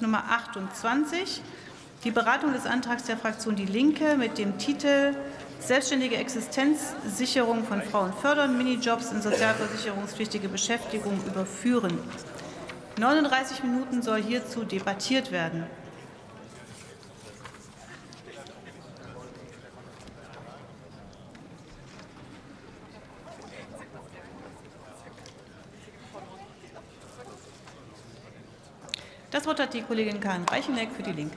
Nummer 28, die Beratung des Antrags der Fraktion Die Linke mit dem Titel Selbstständige Existenzsicherung von Frauen fördern, Minijobs in sozialversicherungspflichtige Beschäftigung überführen. 39 Minuten soll hierzu debattiert werden. Das Wort hat die Kollegin Karin Reichenegg für die Linke.